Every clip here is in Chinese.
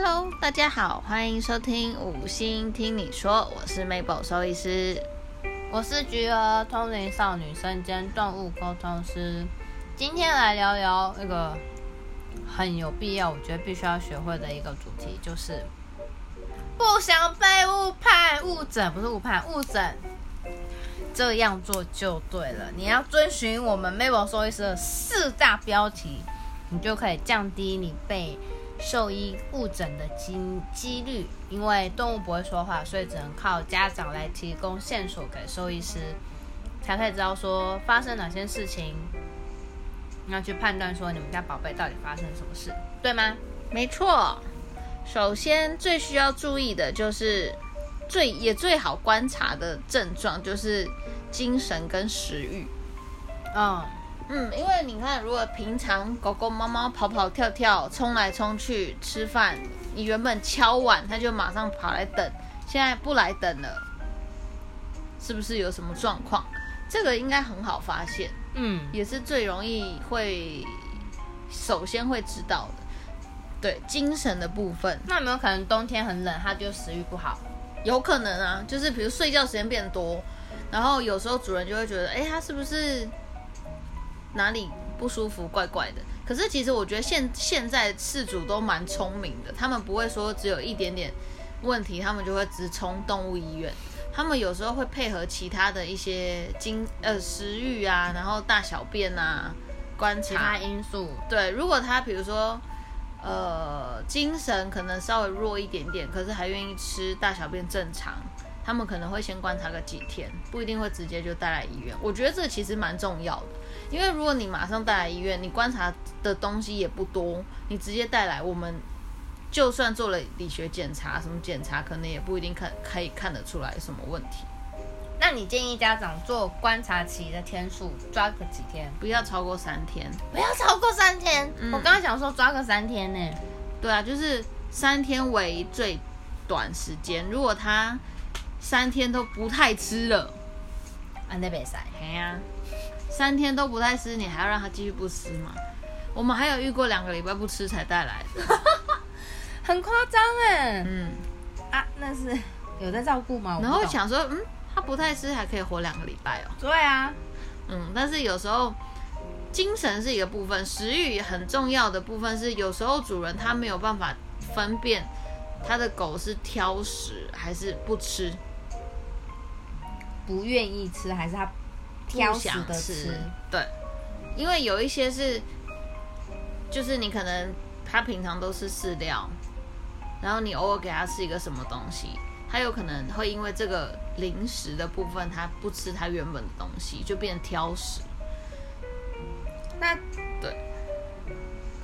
Hello，大家好，欢迎收听五星听你说，我是 Mabel 兽医师。我是菊儿，通灵少女身兼动物沟通师。今天来聊聊那个很有必要，我觉得必须要学会的一个主题，就是不想被误判、误诊，不是误判、误诊。这样做就对了，你要遵循我们 Mabel 兽医师的四大标题，你就可以降低你被兽医误诊的几几率。因为动物不会说话，所以只能靠家长来提供线索给兽医师，才可以知道说发生哪些事情，要去判断说你们家宝贝到底发生什么事，对吗？没错，首先最需要注意的就是最也最好观察的症状就是精神跟食欲。嗯，嗯，因为你看，如果平常狗狗、猫猫跑跑跳跳、冲来冲去吃饭，你原本敲碗，它就马上跑来等，现在不来等了，是不是有什么状况？这个应该很好发现，嗯，也是最容易会首先会知道的。对，精神的部分那有没有可能冬天很冷，它就食欲不好？有可能啊，就是比如睡觉时间变多，然后有时候主人就会觉得，哎，它是不是哪里不舒服，怪怪的。可是其实我觉得现现在饲主都蛮聪明的，他们不会说只有一点点问题，他们就会直冲动物医院。他们有时候会配合其他的一些经呃食欲啊，然后大小便啊观其察他因素，对，如果他比如说，呃，精神可能稍微弱一点点，可是还愿意吃，大小便正常，他们可能会先观察个几天，不一定会直接就带来医院。我觉得这个其实蛮重要的，因为如果你马上带来医院，你观察的东西也不多，你直接带来，我们就算做了理学检查，什么检查，可能也不一定看可以看得出来什么问题。那你建议家长做观察期的天数抓个几天？不要超过三天。不要超过三天。嗯我刚刚想说抓个三天呢。对啊，就是三天为最短时间。如果他三天都不太吃了，啊，那边塞。哎呀、三天都不太吃，你还要让它继续不吃吗？我们还有遇过两个礼拜不吃才带来的。很夸张哎。嗯，啊，那是有在照顾吗？然后想说，嗯，它不太吃还可以活两个礼拜哦。对啊，嗯，但是有时候精神是一个部分，食欲也很重要的部分是，有时候主人他没有办法分辨他的狗是挑食还是不吃。不愿意吃还是他挑食的吃？对，因为有一些是，就是你可能他平常都是饲料，然后你偶尔给他吃一个什么东西，他有可能会因为这个零食的部分，他不吃他原本的东西，就变挑食。那对，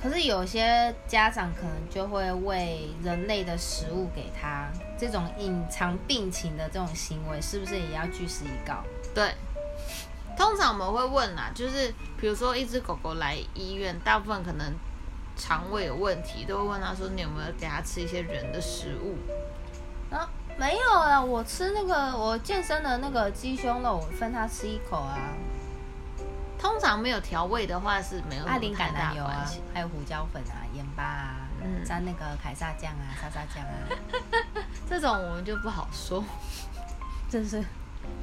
可是有些家长可能就会喂人类的食物给他，这种隐藏病情的这种行为，是不是也要据实以告？对，通常我们会问啦，就是比如说一只狗狗来医院，大部分可能肠胃有问题，都会问他说你有没有给它吃一些人的食物。啊，没有啊，我吃那个我健身的那个鸡胸肉，我分他吃一口啊。通常没有调味的话是没有什么艾琳太大橄榄油啊还有胡椒粉啊、盐巴啊，嗯沾那个凯撒酱啊、沙沙酱啊，这种我们就不好说。真是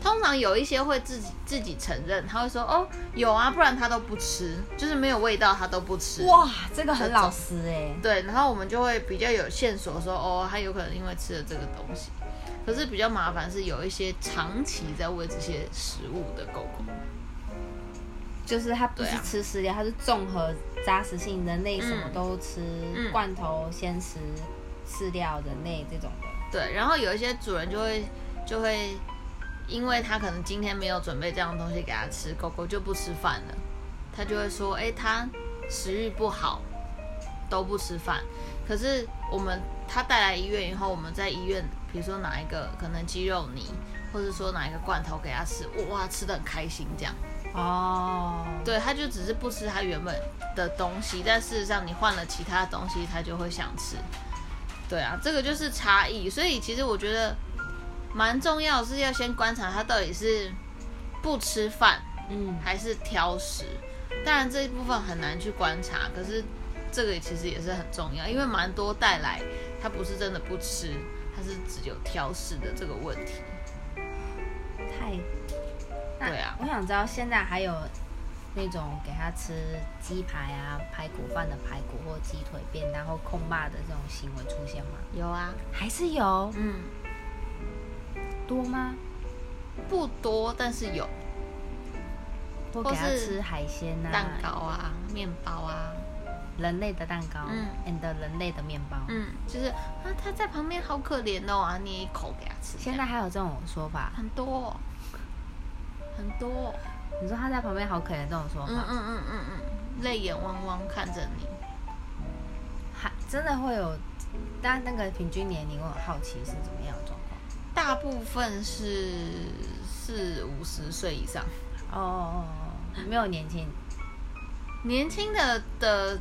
通常有一些会自己自己承认，他会说哦有啊，不然他都不吃，就是没有味道他都不吃。哇，这个很老实哎、对，然后我们就会比较有线索说哦，他有可能因为吃了这个东西。可是比较麻烦是有一些长期在喂这些食物的狗狗，就是它不是吃饲料，它是综合杂食性，人类什么都吃，嗯罐头、鲜食、饲料、人类这种的。对，然后有一些主人就会就会，因为他可能今天没有准备这样的东西给他吃，狗狗就不吃饭了，他就会说，哎，他食欲不好，都不吃饭。可是我们他带来医院以后，我们在医院，比如说拿一个可能鸡肉泥，或者说拿一个罐头给他吃，哇，吃的很开心这样。哦，对，他就只是不吃他原本的东西，但事实上你换了其他东西，他就会想吃。对啊，这个就是差异。所以其实我觉得蛮重要，是要先观察他到底是不吃饭嗯，还是挑食。当然这一部分很难去观察，可是这个其实也是很重要，因为蛮多带来他不是真的不吃，他是只有挑食的这个问题。太，那对啊我想知道现在还有那种给他吃鸡排啊、排骨饭的排骨或鸡腿便当或空霸的这种行为出现吗？有啊，还是有嗯，多吗？不多，但是有或给他吃海鲜啊、蛋糕啊、面包啊，人类的蛋糕，嗯，and 人类的面包。嗯，就是啊，他在旁边好可怜哦，啊，捏一口给他吃。现在还有这种说法，很多哦很多哦，你说他在旁边好可怜这种说法，嗯嗯嗯嗯嗯，泪眼汪汪看着你。还真的会有，但那个平均年龄我很好奇是怎么样的状况。大部分是四五十岁以上，哦，没有年轻，年轻的的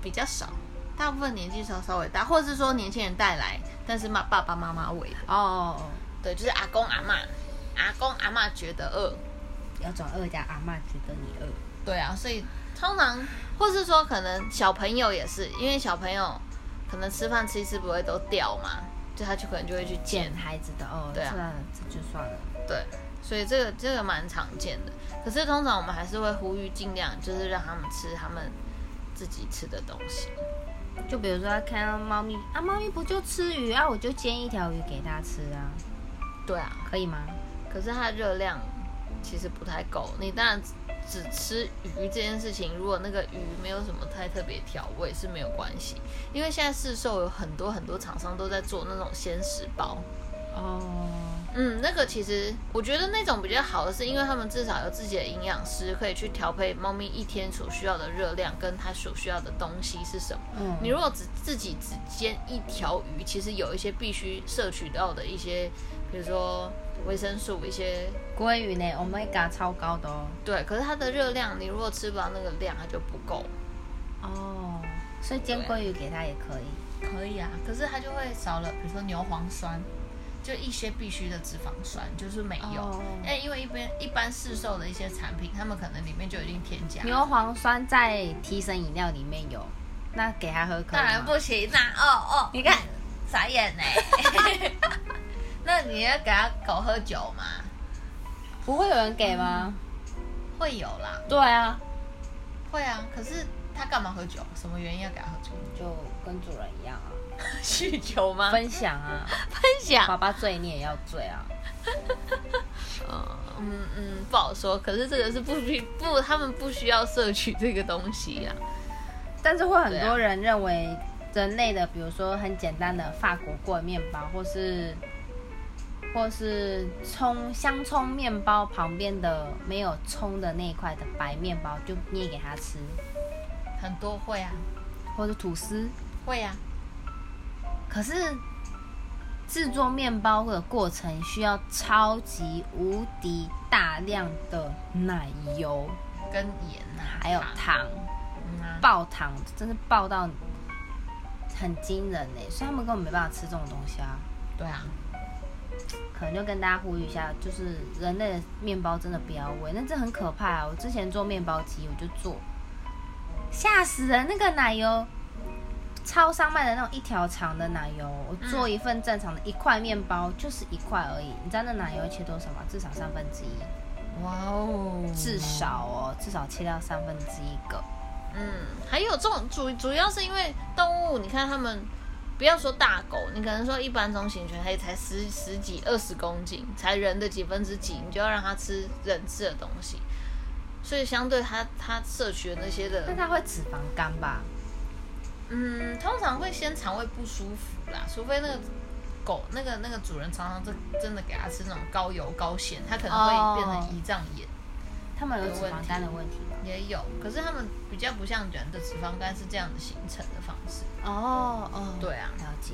比较少，大部分年纪稍稍微大，或者是说年轻人带来，但是妈爸爸妈妈喂的，哦对，就是阿公阿妈，阿公阿妈觉得饿，要转二家阿嬷觉得你饿，对啊，所以通常或是说可能小朋友也是，因为小朋友可能吃饭吃一吃不会都掉嘛，就他就可能就会去捡捡孩子的哦，对啊这就算了。对，所以这个这个蛮常见的。可是通常我们还是会呼吁，尽量就是让他们吃他们自己吃的东西。就比如说他看到猫咪啊，猫咪不就吃鱼啊，我就煎一条鱼给它吃啊，对啊，可以吗？可是它的热量其实不太够。你当然只吃鱼这件事情，如果那个鱼没有什么太特别调味是没有关系，因为现在市售有很多很多厂商都在做那种鲜食包。哦，嗯，那个其实我觉得那种比较好的是，因为他们至少有自己的营养师可以去调配猫咪一天所需要的热量，跟它所需要的东西是什么。嗯，你如果只自己只煎一条鱼，其实有一些必须摄取到的一些，比如说维生素，一些鲑鱼呢，omega 超高的哦。对，可是它的热量，你如果吃不到那个量，它就不够。哦，所以煎对鲑鱼给它也可以。可以啊，可是它就会少了，比如说牛磺酸，就一些必须的脂肪酸，就是没有。哦哎、因为一般一般市售的一些产品，他们可能里面就已经添加。牛磺酸在提神饮料里面有，那给它喝当然不行啦！哦哦，你看傻眼呢。那你要给他狗喝酒吗？不会有人给吗？会有啦，对啊，会啊。可是他干嘛喝酒？什么原因要给他喝酒？就跟主人一样啊，酗酒吗？分享啊，分享。爸爸醉你也要醉啊。嗯嗯，不好说。可是这个是不必不，他们不需要摄取这个东西啊。但是会很多人认为人类的，比如说很简单的法国棍面包，或是或是葱香葱面包旁边的没有葱的那一块的白面包，就捏给他吃，很多会啊，或者吐司。会啊。可是制作面包的过程需要超级无敌大量的奶油，跟盐啊，还有糖糖，嗯啊，爆糖，真是爆到很惊人呢。所以他们根本没办法吃这种东西啊。对啊，可能就跟大家呼吁一下，就是人类的面包真的不要喂，那这很可怕啊！我之前做面包机，我就做，吓死人！那个奶油，超商卖的那种一条长的奶油，我做一份正常的一块面包就是一块而已。你知道那奶油切多少吗？至少三分之一，哇哦，至少哦，至少切掉三分之一个。嗯，还有这种主主要是因为动物，你看它们，不要说大狗，你可能说一般中型犬，它也才十十几二十公斤，才人的几分之几，你就要让它吃人吃的东西，所以相对它它摄取的那些的但，它会脂肪肝吧？嗯，通常会先肠胃不舒服啦，除非那个狗那个那个主人常常真真的给它吃那种高油高咸，它可能会变成胰脏炎。他们有脂肪肝的问题吗？也有，可是他们比较不像人的脂肪肝是这样的形成的方式。哦哦，对啊了解。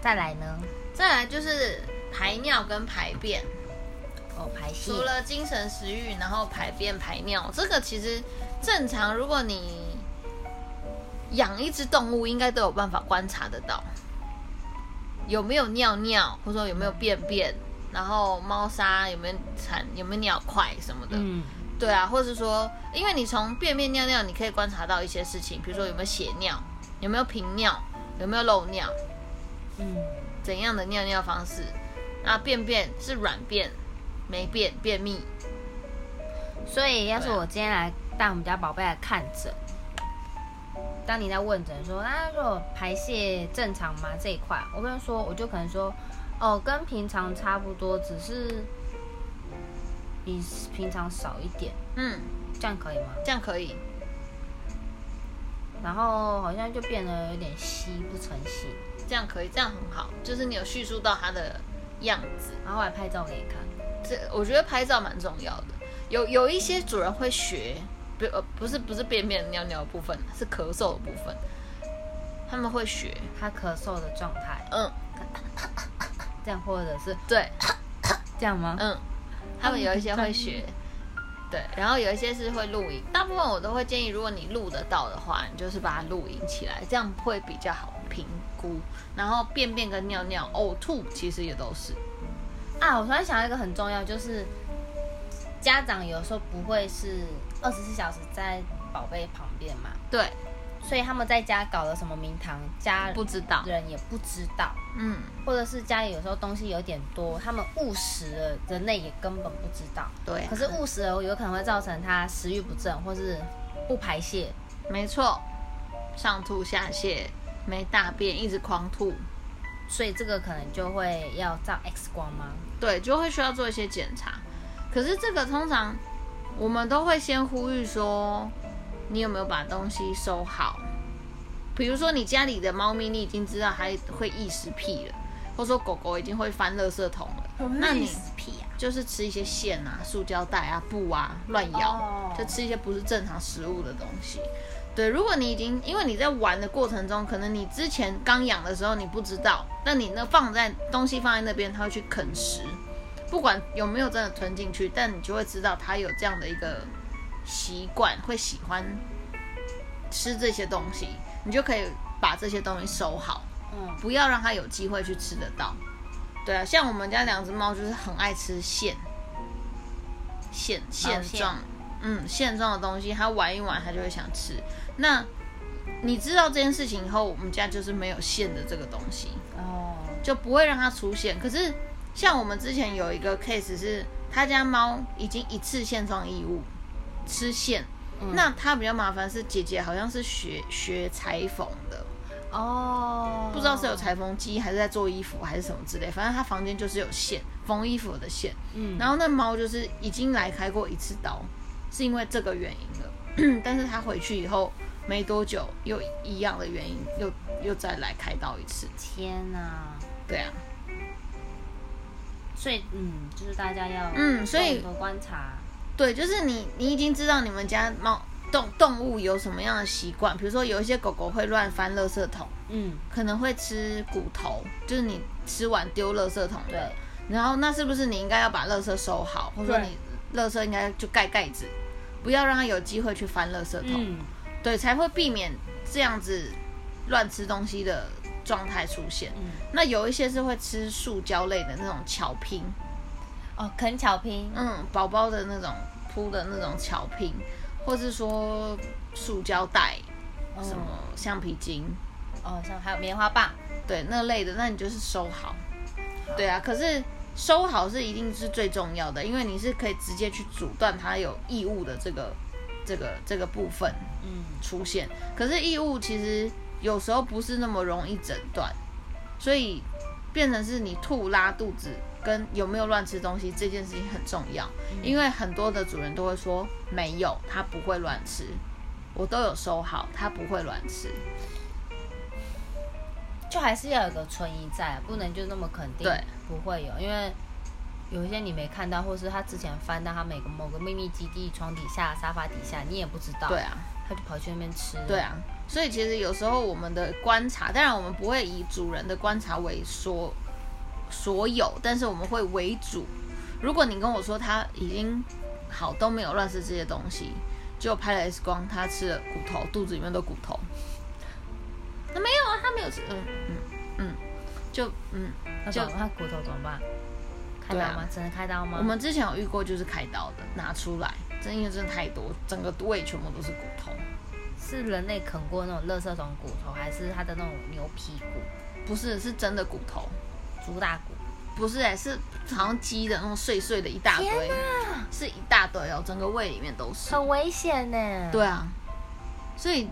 再来呢？再来就是排尿跟排便，哦，排泄。除了精神食欲，然后排便排尿，这个其实正常，如果你养一只动物，应该都有办法观察得到，有没有尿尿，或者说有没有便便，然后猫砂有没有产，有没有尿块什么的。嗯，对啊，或是说，因为你从便便尿尿，你可以观察到一些事情，比如说有没有血尿，有没有频尿，有没有漏尿，嗯，怎样的尿尿方式，那便便是软便、没便、便秘，所以要是我今天来带我们家宝贝来看诊，当你在问诊说，那如果排泄正常吗这一块，我跟你说，我就可能说，哦，跟平常差不多，只是比平常少一点，嗯，这样可以吗？这样可以。然后好像就变得有点稀不成形，这样可以，这样很好，就是你有叙述到它的样子。然后我还拍照给你看。这我觉得拍照蛮重要的。有有一些主人会学，不呃不是不是便便尿尿的部分，是咳嗽的部分，他们会学。他咳嗽的状态，嗯，这样或者是对，这样吗？嗯，他们有一些会学。对，然后有一些是会录音，大部分我都会建议，如果你录得到的话，你就是把它录音起来，这样会比较好评估。然后便便跟尿尿、呕吐其实也都是，啊，我突然想到一个很重要，就是家长有时候不会是二十四小时在宝贝旁边嘛，对，所以他们在家搞了什么名堂，家不知道，人也不知道，嗯，或者是家里有时候东西有点多，他们误食了，人类也根本不知道。对，可是误食了，有可能会造成他食欲不振，或是不排泄。没错，上吐下泻，没大便，一直狂吐，所以这个可能就会要照 X 光吗？对，就会需要做一些检查。可是这个通常我们都会先呼吁说，你有没有把东西收好？比如说你家里的猫咪，你已经知道它会异食癖了，或者说狗狗已经会翻垃圾桶了，那你癖啊？就是吃一些线啊、塑胶袋啊、布啊乱咬哦就吃一些不是正常食物的东西。对，如果你已经因为你在玩的过程中，可能你之前刚养的时候你不知道，那你那放在东西放在那边，它会去啃食，不管有没有真的吞进去，但你就会知道它有这样的一个习惯，会喜欢吃这些东西，你就可以把这些东西收好。嗯，不要让它有机会去吃得到。对啊，像我们家两只猫就是很爱吃线，线线线状，嗯，线状的东西，它玩一玩，它就会想吃。那你知道这件事情以后，我们家就是没有线的这个东西，哦，就不会让它出现。可是像我们之前有一个 case 是，他家猫已经一次线上异物吃线，嗯那它比较麻烦是姐姐好像是学学裁缝的，哦，不知道是有裁缝机还是在做衣服还是什么之类，反正他房间就是有线缝衣服的线。嗯，然后那猫就是已经来开过一次刀，是因为这个原因了。但是他回去以后没多久，又一样的原因，又又再来开刀一次。天哪！对啊，所以嗯，就是大家要嗯所以多观察，对，就是你你已经知道你们家猫动动物有什么样的习惯，比如说有一些狗狗会乱翻垃圾桶，嗯，可能会吃骨头，就是你吃完丢垃圾桶的。然后那是不是你应该要把垃圾收好，或者说你垃圾应该就盖盖子，不要让它有机会去翻垃圾桶，嗯，对，才会避免这样子乱吃东西的状态出现。嗯。那有一些是会吃塑胶类的那种巧拼，哦，啃巧拼，嗯，宝宝的那种铺的那种巧拼，或是说塑胶袋，哦。什么橡皮筋，哦，像还有棉花棒，对那类的，那你就是收好。对啊，可是收好是一定是最重要的，因为你是可以直接去阻断它有异物的这个这个这个部分嗯，出现。可是异物其实有时候不是那么容易诊断，所以变成是你吐拉肚子跟有没有乱吃东西这件事情很重要，因为很多的主人都会说没有，他不会乱吃。我都有收好，他不会乱吃。就还是要有个存疑在，不能就那么肯定，对，不会有，因为有一些你没看到，或是他之前翻到他每个某个秘密基地床底下、沙发底下，你也不知道，对，啊，他就跑去那边吃，对，啊，所以其实有时候我们的观察，当然我们不会以主人的观察为所所有，但是我们会为主。如果你跟我说他已经好都没有乱吃这些东西，就拍了 X 光，他吃了骨头，肚子里面都骨头。那没有啊，他没有吃，嗯嗯嗯，就嗯，就他骨头怎么办？开刀吗？只能开刀吗？我们之前有遇过，就是开刀的，拿出来，真因为真的太多，整个胃全部都是骨头。是人类啃过那种垃圾桶骨头，还是它的那种牛皮骨、不是是真的骨头，猪大骨？不是哎、是好像鸡的那种碎碎的一大堆，是一大堆哦，整个胃里面都是。很危险呢。，对啊，所以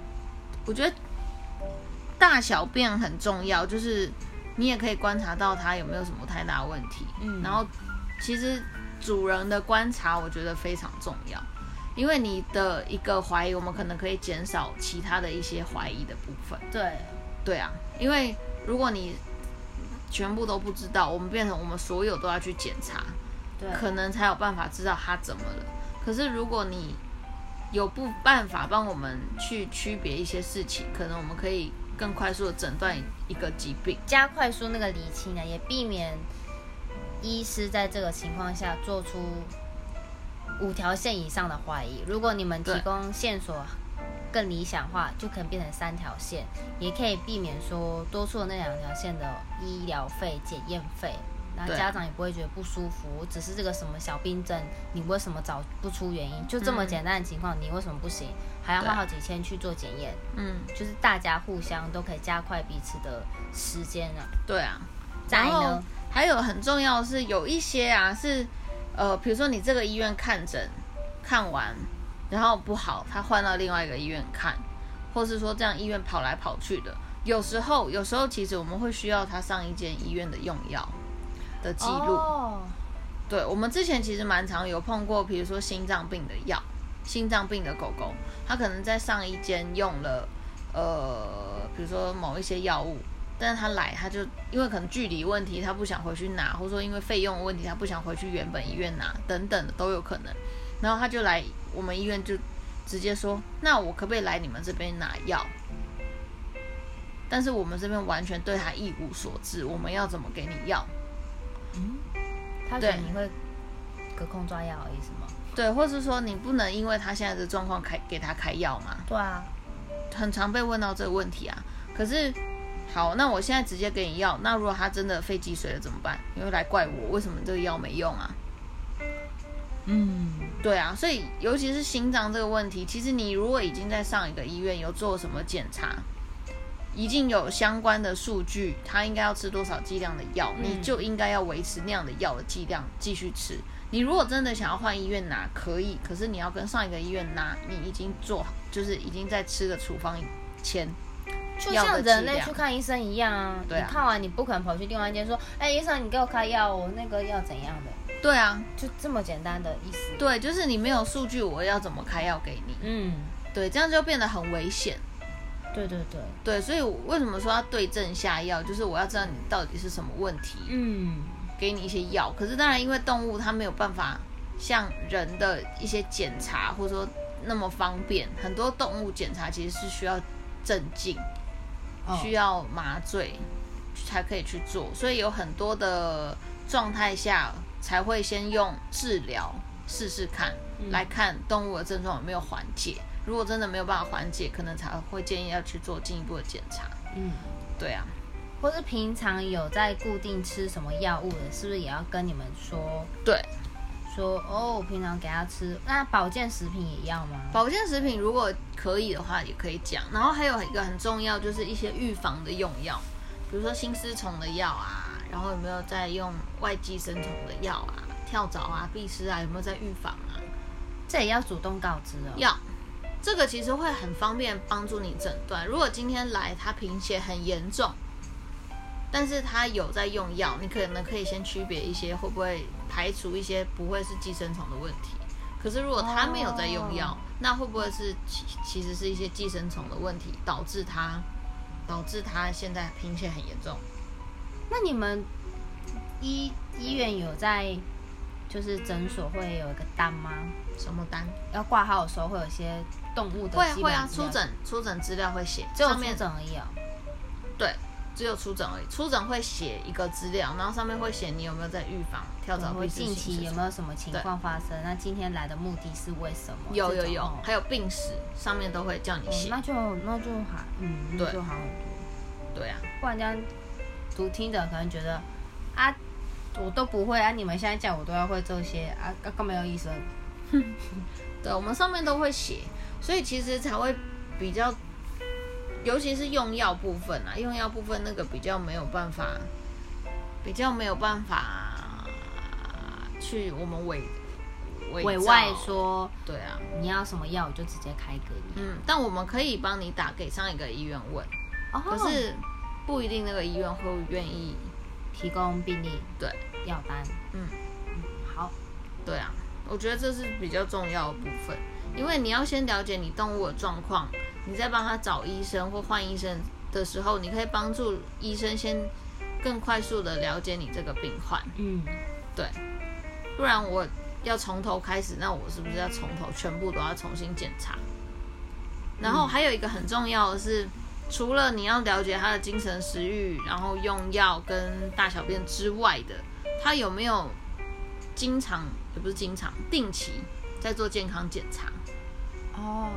我觉得大小便很重要，就是你也可以观察到它有没有什么太大问题。嗯然后其实主人的观察，我觉得非常重要，因为你的一个怀疑，我们可能可以减少其他的一些怀疑的部分。对，对啊，因为如果你全部都不知道，我们变成我们所有都要去检查，对，可能才有办法知道他怎么了。可是如果你有不办法帮我们去区别一些事情，可能我们可以更快速的诊断一个疾病。加快速那个厘清呢，也避免医师在这个情况下做出五条线以上的怀疑。如果你们提供线索更理想化，就可能变成三条线，也可以避免说多出的那两条线的医疗费、检验费。然后家长也不会觉得不舒服，只是这个什么小病症，你为什么找不出原因？就这么嗯简单的情况，你为什么不行？还要花好几千去做检验？嗯，就是大家互相都可以加快彼此的时间啊。对啊。然后，还有很重要的是，有一些啊是，呃，比如说你这个医院看诊看完，然后不好，他换到另外一个医院看，或是说这样医院跑来跑去的，有时候有时候其实我们会需要他上一间医院的用药的记录。哦，对，我们之前其实蛮常有碰过，比如说心脏病的药，心脏病的狗狗，它可能在上一间用了，呃，比如说某一些药物，但是他来，他就因为可能距离问题，他不想回去拿，或者说因为费用的问题，他不想回去原本医院拿，等等的都有可能。然后他就来我们医院就直接说，那我可不可以来你们这边拿药？但是我们这边完全对他一无所知，我们要怎么给你药？嗯他对你会隔空抓药而已是吗？对，或是说你不能因为他现在的状况开给他开药嘛？对啊，很常被问到这个问题啊。可是，好，那我现在直接给你药，那如果他真的肺积水了怎么办？你会来怪我为什么这个药没用啊？嗯，对啊，所以尤其是心脏这个问题，其实你如果已经在上一个医院有做什么检查，已经有相关的数据，他应该要吃多少剂量的药，嗯你就应该要维持那样的药的剂量继续吃。你如果真的想要换医院拿，可以，可是你要跟上一个医院拿，你已经做好，就是已经在吃的处方签。就像人类去看医生一样啊。对啊你看完你不可能跑去另外一间说，哎，医生你给我开药，我那个要怎样的？对啊，就这么简单的意思。对，就是你没有数据，我要怎么开药给你？嗯，对，这样就变得很危险。对对对，对，所以我为什么说要对症下药？就是我要知道你到底是什么问题，嗯，给你一些药。可是当然，因为动物它没有办法像人的一些检查，或者说那么方便。很多动物检查其实是需要镇静，哦需要麻醉才可以去做，所以有很多的状态下才会先用治疗试试看，嗯。来看动物的症状有没有缓解。如果真的没有办法缓解，可能才会建议要去做进一步的检查。嗯，对啊，或是平常有在固定吃什么药物的，是不是也要跟你们说？对，说哦，我平常给他吃？那保健食品也要吗？保健食品如果可以的话，也可以讲。然后还有一个很重要，就是一些预防的用药，比如说心丝虫的药啊，然后有没有在用外寄生虫的药啊，跳蚤啊、蜱虱啊，有没有在预防啊？这也要主动告知哦。要，这个其实会很方便帮助你诊断。如果今天来他贫血很严重，但是他有在用药，你可能可以先区别一些会不会排除一些不会是寄生虫的问题。可是如果他没有在用药，哦那会不会是其其实是一些寄生虫的问题导致他导致他现在贫血很严重？那你们医医院有在就是诊所会有一个单吗？什么单？要挂号的时候会有一些动物的会会啊，出诊出诊资料会写，只有出诊而已哦。对，只有出诊而已。出诊会写一个资料，然后上面会写你有没有在预防跳蚤、会病近期有没有什么情况发生？那今天来的目的是为什么？有有有哦，还有病史上面都会叫你哦写。那就那就还嗯，那对就好很多。对啊，不然这样读听的可能觉得啊，我都不会啊，你们现在讲我都要会这些啊，干干嘛要医生？对，我们上面都会写，所以其实才会比较，尤其是用药部分啊，用药部分那个比较没有办法，比较没有办法去我们委委外说，对啊，你要什么药我就直接开给你。嗯，但我们可以帮你打给上一个医院问，可是不一定那个医院会愿意。提供病历对。药单。嗯。嗯，好，对啊，我觉得这是比较重要的部分，因为你要先了解你动物的状况，你再帮他找医生或换医生的时候，你可以帮助医生先更快速的了解你这个病患。嗯，对，不然我要从头开始，那我是不是要从头全部都要重新检查？然后还有一个很重要的是，除了你要了解他的精神食欲，然后用药跟大小便之外的，他有没有经常也不是经常定期在做健康检查？哦，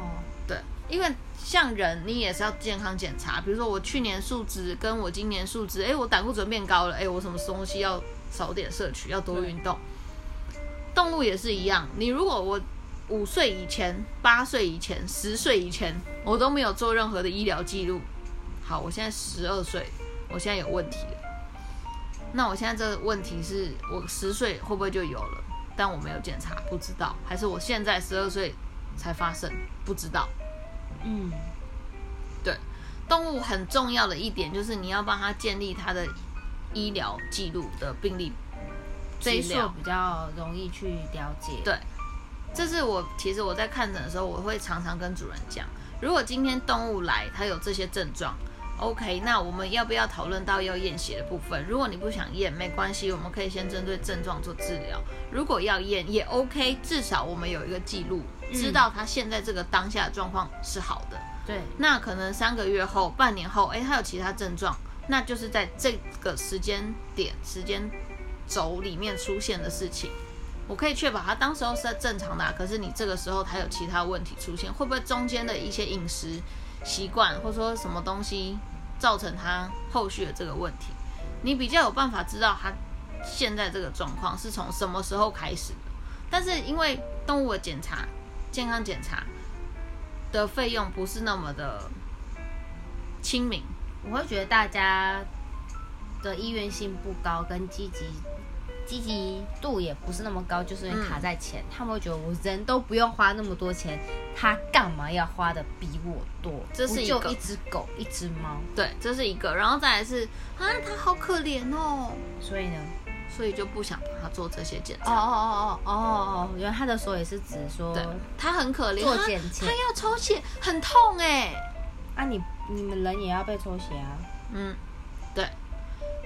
对，因为像人你也是要健康检查，比如说我去年数值跟我今年数值，哎，我胆固醇变高了，哎，我什么东西要少点摄取，要多运动。动物也是一样，你如果我五岁以前、八岁以前、十岁以前，我都没有做任何的医疗记录。好，我现在十二岁，我现在有问题了。那我现在这个问题是我十岁会不会就有了？但我没有检查，不知道。还是我现在十二岁才发生，不知道。嗯，对，动物很重要的一点就是你要帮它建立它的医疗记录的病例。这一数比较容易去了解。对，这是我其实我在看诊的时候，我会常常跟主人讲，如果今天动物来，它有这些症状，OK，那我们要不要讨论到要验血的部分？如果你不想验，没关系，我们可以先针对症状做治疗。如果要验也 OK，至少我们有一个记录，知道他现在这个当下的状况是好的。对，那可能三个月后、半年后，哎，他有其他症状，那就是在这个时间点、时间。轴里面出现的事情，我可以确保他当时候是在正常的。可是你这个时候他有其他问题出现，会不会中间的一些饮食习惯，或者说什么东西造成他后续的这个问题？你比较有办法知道他现在这个状况是从什么时候开始的。但是因为动物的检查、健康检查的费用不是那么的亲民，我会觉得大家的意愿性不高，跟积极。积极度也不是那么高，就是因为卡在钱，他们会觉得我人都不用花那么多钱，他干嘛要花的比我多？这是一个。一只狗，一只猫，对，这是一个，然后再来是啊，他好可怜哦，所以呢，所以就不想帮他做这些检查。哦哦哦哦哦哦，原来他的说也是指说，他很可怜，做检查，他要抽血，很痛哎，啊你你们人也要被抽血啊，嗯。对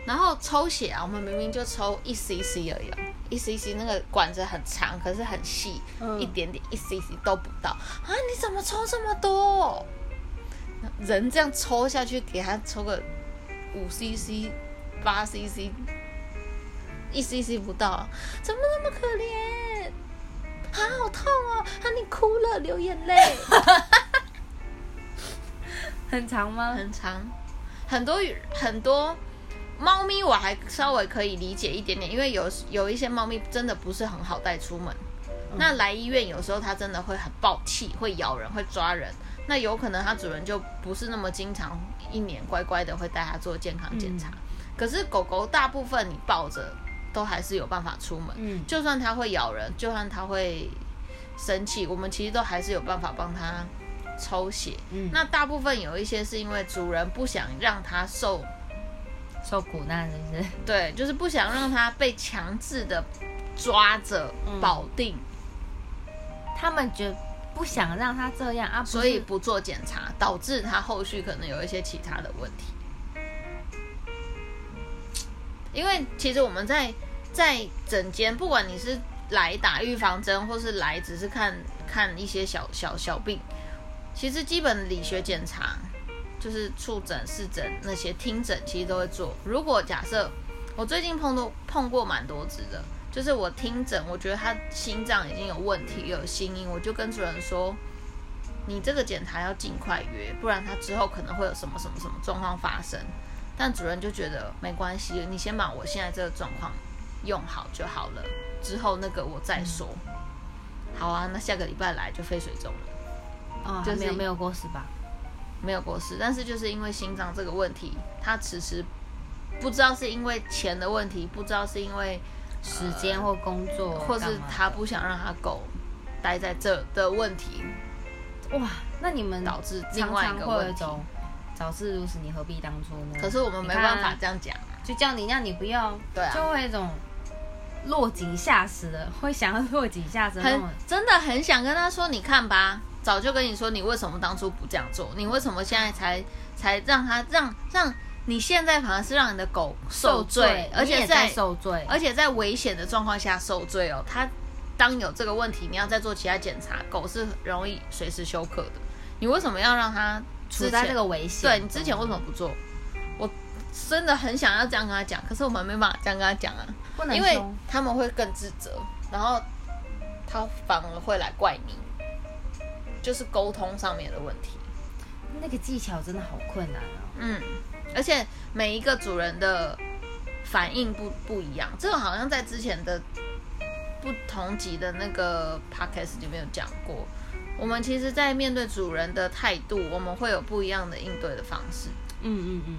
然后抽血啊，我们明明就抽一 cc 而已，一 cc 那个管子很长，可是很细，一点点一 cc 都不到啊！你怎么抽这么多？人这样抽下去，给他抽个五 cc、八 cc，一 cc 不到，怎么那么可怜？啊，好痛哦！啊，你哭了，流眼泪。很长吗？很长，很多很多。猫咪我还稍微可以理解一点点，因为有有一些猫咪真的不是很好带出门。那来医院有时候它真的会很暴气，会咬人，会抓人。那有可能它主人就不是那么经常，一年乖乖的会带它做健康检查。可是狗狗大部分你抱着都还是有办法出门。嗯，就算它会咬人，就算它会生气，我们其实都还是有办法帮它抽血。嗯，那大部分有一些是因为主人不想让它受。受苦难是不是？对，就是不想让它被强制的抓着保定，他们就不想让它这样啊，所以不做检查，导致它后续可能有一些其他的问题。因为其实我们在在整间，不管你是来打预防针，或是来只是看看一些小小小病，其实基本理学检查。就是触诊、视诊那些听诊，其实都会做。如果假设我最近碰多碰过蛮多只的，就是我听诊，我觉得他心脏已经有问题，有心音，我就跟主人说，你这个检查要尽快约，不然他之后可能会有什么什么什么状况发生。但主任就觉得没关系，你先把我现在这个状况用好就好了，之后那个我再说。好啊，那下个礼拜来就肺水肿了。哦，就是没有没有过是吧？没有过世，但是就是因为心脏这个问题，他迟迟不知道是因为钱的问题，不知道是因为时间或工作，或是他不想让他狗待在这的问题，哇，那你们导致另外一个问题。早知如此，你何必当初呢？可是我们没办法这样讲，就叫你让你不要，对啊，就会一种落井下石的，会想要落井下石，很真的很想跟他说，你看吧，早就跟你说，你为什么当初不这样做？你为什么现在才才让他让让？你现在反而是让你的狗受罪，而且在受罪，而且在危险的状况下受罪哦。它当有这个问题，你要再做其他检查，狗是容易随时休克的。你为什么要让它？处在这个危险，对你之前为什么不做？我真的很想要这样跟他讲，可是我们没办法这样跟他讲啊，不能，因为他们会更自责，然后他反而会来怪你，就是沟通上面的问题。那个技巧真的好困难哦。嗯，而且每一个主人的反应不不一样，这个好像在之前的不同级的那个 podcast 里面有讲过。我们其实，在面对主人的态度，我们会有不一样的应对的方式。嗯嗯嗯，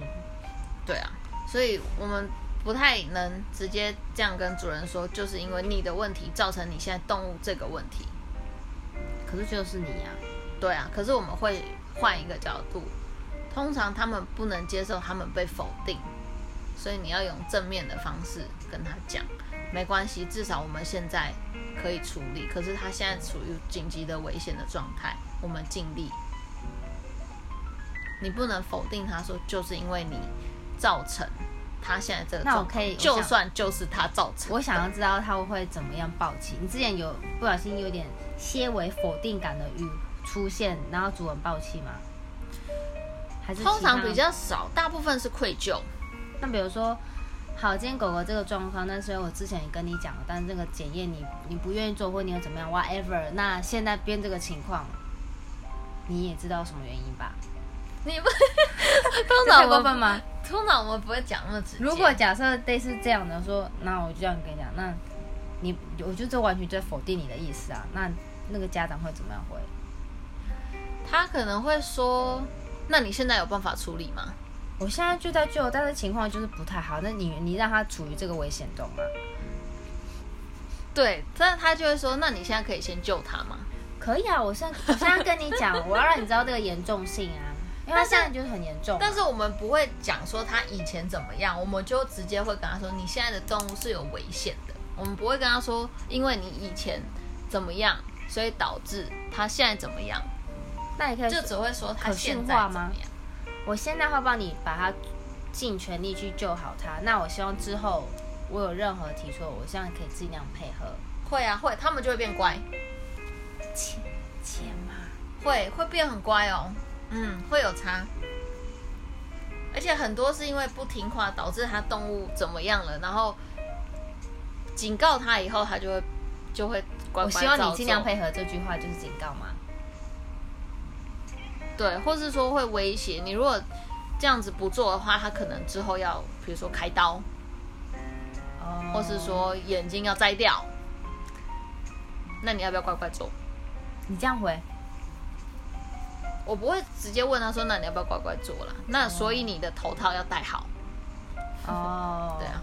对啊，所以我们不太能直接这样跟主人说，就是因为你的问题造成你现在动物这个问题。可是就是你呀，对啊。可是我们会换一个角度，通常他们不能接受他们被否定，所以你要用正面的方式跟他讲，没关系，至少我们现在。可以处理，可是他现在处于紧急的危险的状态，我们尽力。你不能否定他说，就是因为你造成他现在这个状况，就算就是他造成。我想要知道他会怎么样暴气。你之前有不小心有点些微否定感的语出现，然后主人暴气吗？还是通常比较少，大部分是愧疚。那比如说。好，今天狗狗这个状况，但是我之前也跟你讲了，但是这个检验你你不愿意做，或你又怎么样，whatever。那现在变这个情况，你也知道什么原因吧？你不 通常过分吗？通常我们不会讲那么直接。如果假设类似这样的说，那我就这样跟你讲，那你我觉得这完全在否定你的意思啊。那那个家长会怎么样回？他可能会说：“那你现在有办法处理吗？”我现在就在救，但是情况就是不太好。那你你让他处于这个危险中吗？对，但他就会说：“那你现在可以先救他吗？”可以啊，我现在我现在跟你讲，我要让你知道这个严重性啊，因为他现在就是很严重。但是我们不会讲说他以前怎么样，我们就直接会跟他说：“你现在的动物是有危险的。”我们不会跟他说：“因为你以前怎么样，所以导致他现在怎么样。”那你可以就只会说他现在怎么样。我现在会帮你把他尽全力去救好他。那我希望之后我有任何提出，我现在可以尽量配合。会啊，会，他们就会变乖。钱钱嘛，会会变很乖哦。嗯，会有差。而且很多是因为不听话导致它动物怎么样了，然后警告它以后，它就会就会乖乖我希望你尽量配合这句话，就是警告嘛。对，或是说会威胁你，如果这样子不做的话，它可能之后要，比如说开刀，哦，或是说眼睛要摘掉，那你要不要乖乖做？你这样回，我不会直接问他说，那你要不要乖乖做了？那所以你的头套要戴好。哦，对啊，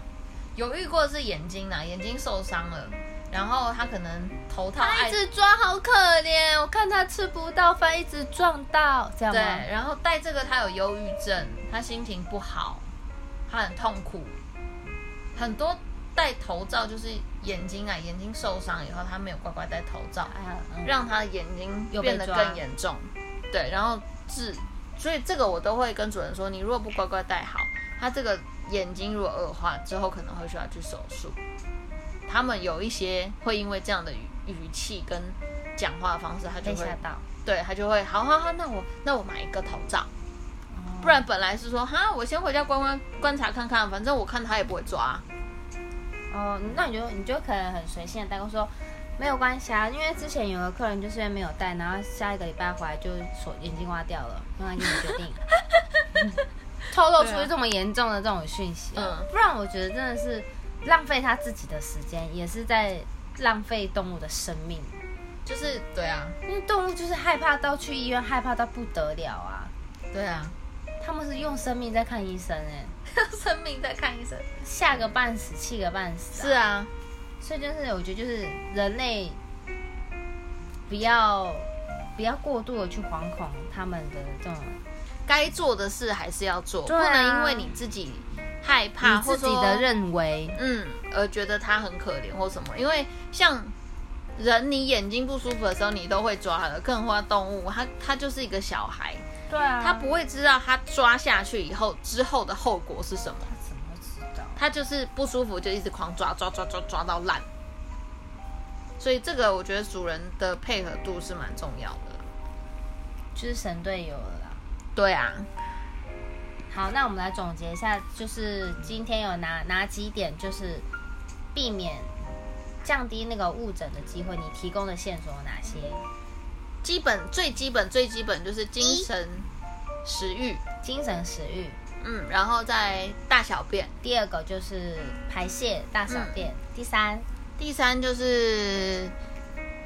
有遇过是眼睛呐，眼睛受伤了。然后他可能头套，他一直抓，好可怜。我看他吃不到饭，一直撞到，这样对，然后戴这个，他有忧郁症，他心情不好，他很痛苦。很多戴头罩就是眼睛啊，眼睛受伤以后，他没有乖乖戴头罩，让他的眼睛变得更严重。对，然后治，所以这个我都会跟主人说，你如果不乖乖戴好，他这个眼睛如果恶化之后，可能会需要去手术。他们有一些会因为这样的语语气跟讲话的方式，他就会，对他就会，好好好，那我那我买一个头罩，不然本来是说，哈，我先回家观观观察看看，反正我看他也不会抓。哦，那你就你就可能很随性的带过说，没有关系啊，因为之前有个客人就是因为没有戴，然后下一个礼拜回来就手眼睛挖掉了，那你决定 透露出这么严重的这种讯息，嗯，不然我觉得真的是。浪费他自己的时间，也是在浪费动物的生命。就是对啊，因为动物就是害怕到去医院，害怕到不得了啊。对啊，他们是用生命在看医生哎，生命在看医生。吓个半死，气个半死、是，啊，所以就是我觉得就是人类不要不要过度的去惶恐他们的这种该做的事还是要做，啊不能因为你自己害怕你自己的认为，嗯而觉得他很可怜或什么。因为像人，你眼睛不舒服的时候，你都会抓的，更何况动物，它它就是一个小孩，对啊他不会知道他抓下去以后之后的后果是什么。他就是不舒服就一直狂抓抓抓抓抓到烂。所以这个我觉得主人的配合度是蛮重要的。就是神队友了啦。对啊，好，那我们来总结一下，就是今天有哪哪几点，就是避免降低那个误诊的机会，你提供的线索有哪些？基本最基本最基本就是精神、食欲，精神食欲。嗯，然后再大小便。第二个就是排泄大小便。第三，第三就是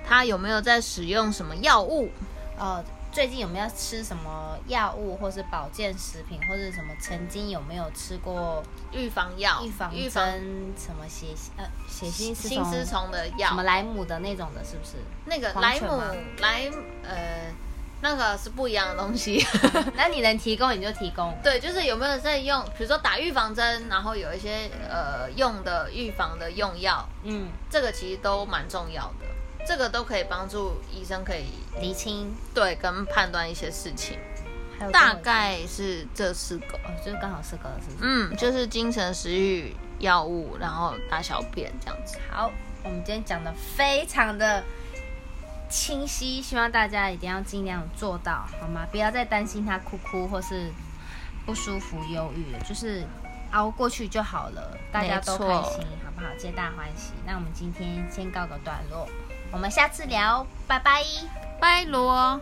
他有没有在使用什么药物？呃，最近有没有吃什么药物，或是保健食品，或是什么曾经有没有吃过预防药、预防预防，什么血呃血腥丝心丝虫的药什么药，莱姆的那种的，是不是？那个莱姆莱呃那个是不一样的东西。那你能提供你就提供。对，就是有没有在用，比如说打预防针，然后有一些呃用的预防的用药，嗯，这个其实都蛮重要的，这个都可以帮助医生可以厘清。对跟判断一些事情。还有大概是这四个，哦，就是刚好四个了，是不是？嗯，就是精神、食欲、药物，然后大小便这样子。好，我们今天讲的非常的清晰，希望大家一定要尽量做到，好吗？不要再担心他哭哭或是不舒服、忧郁了，就是熬过去就好了，大家都开心，好不好？皆大欢喜。那我们今天先告个段落，我们下次聊，拜拜。拜罗。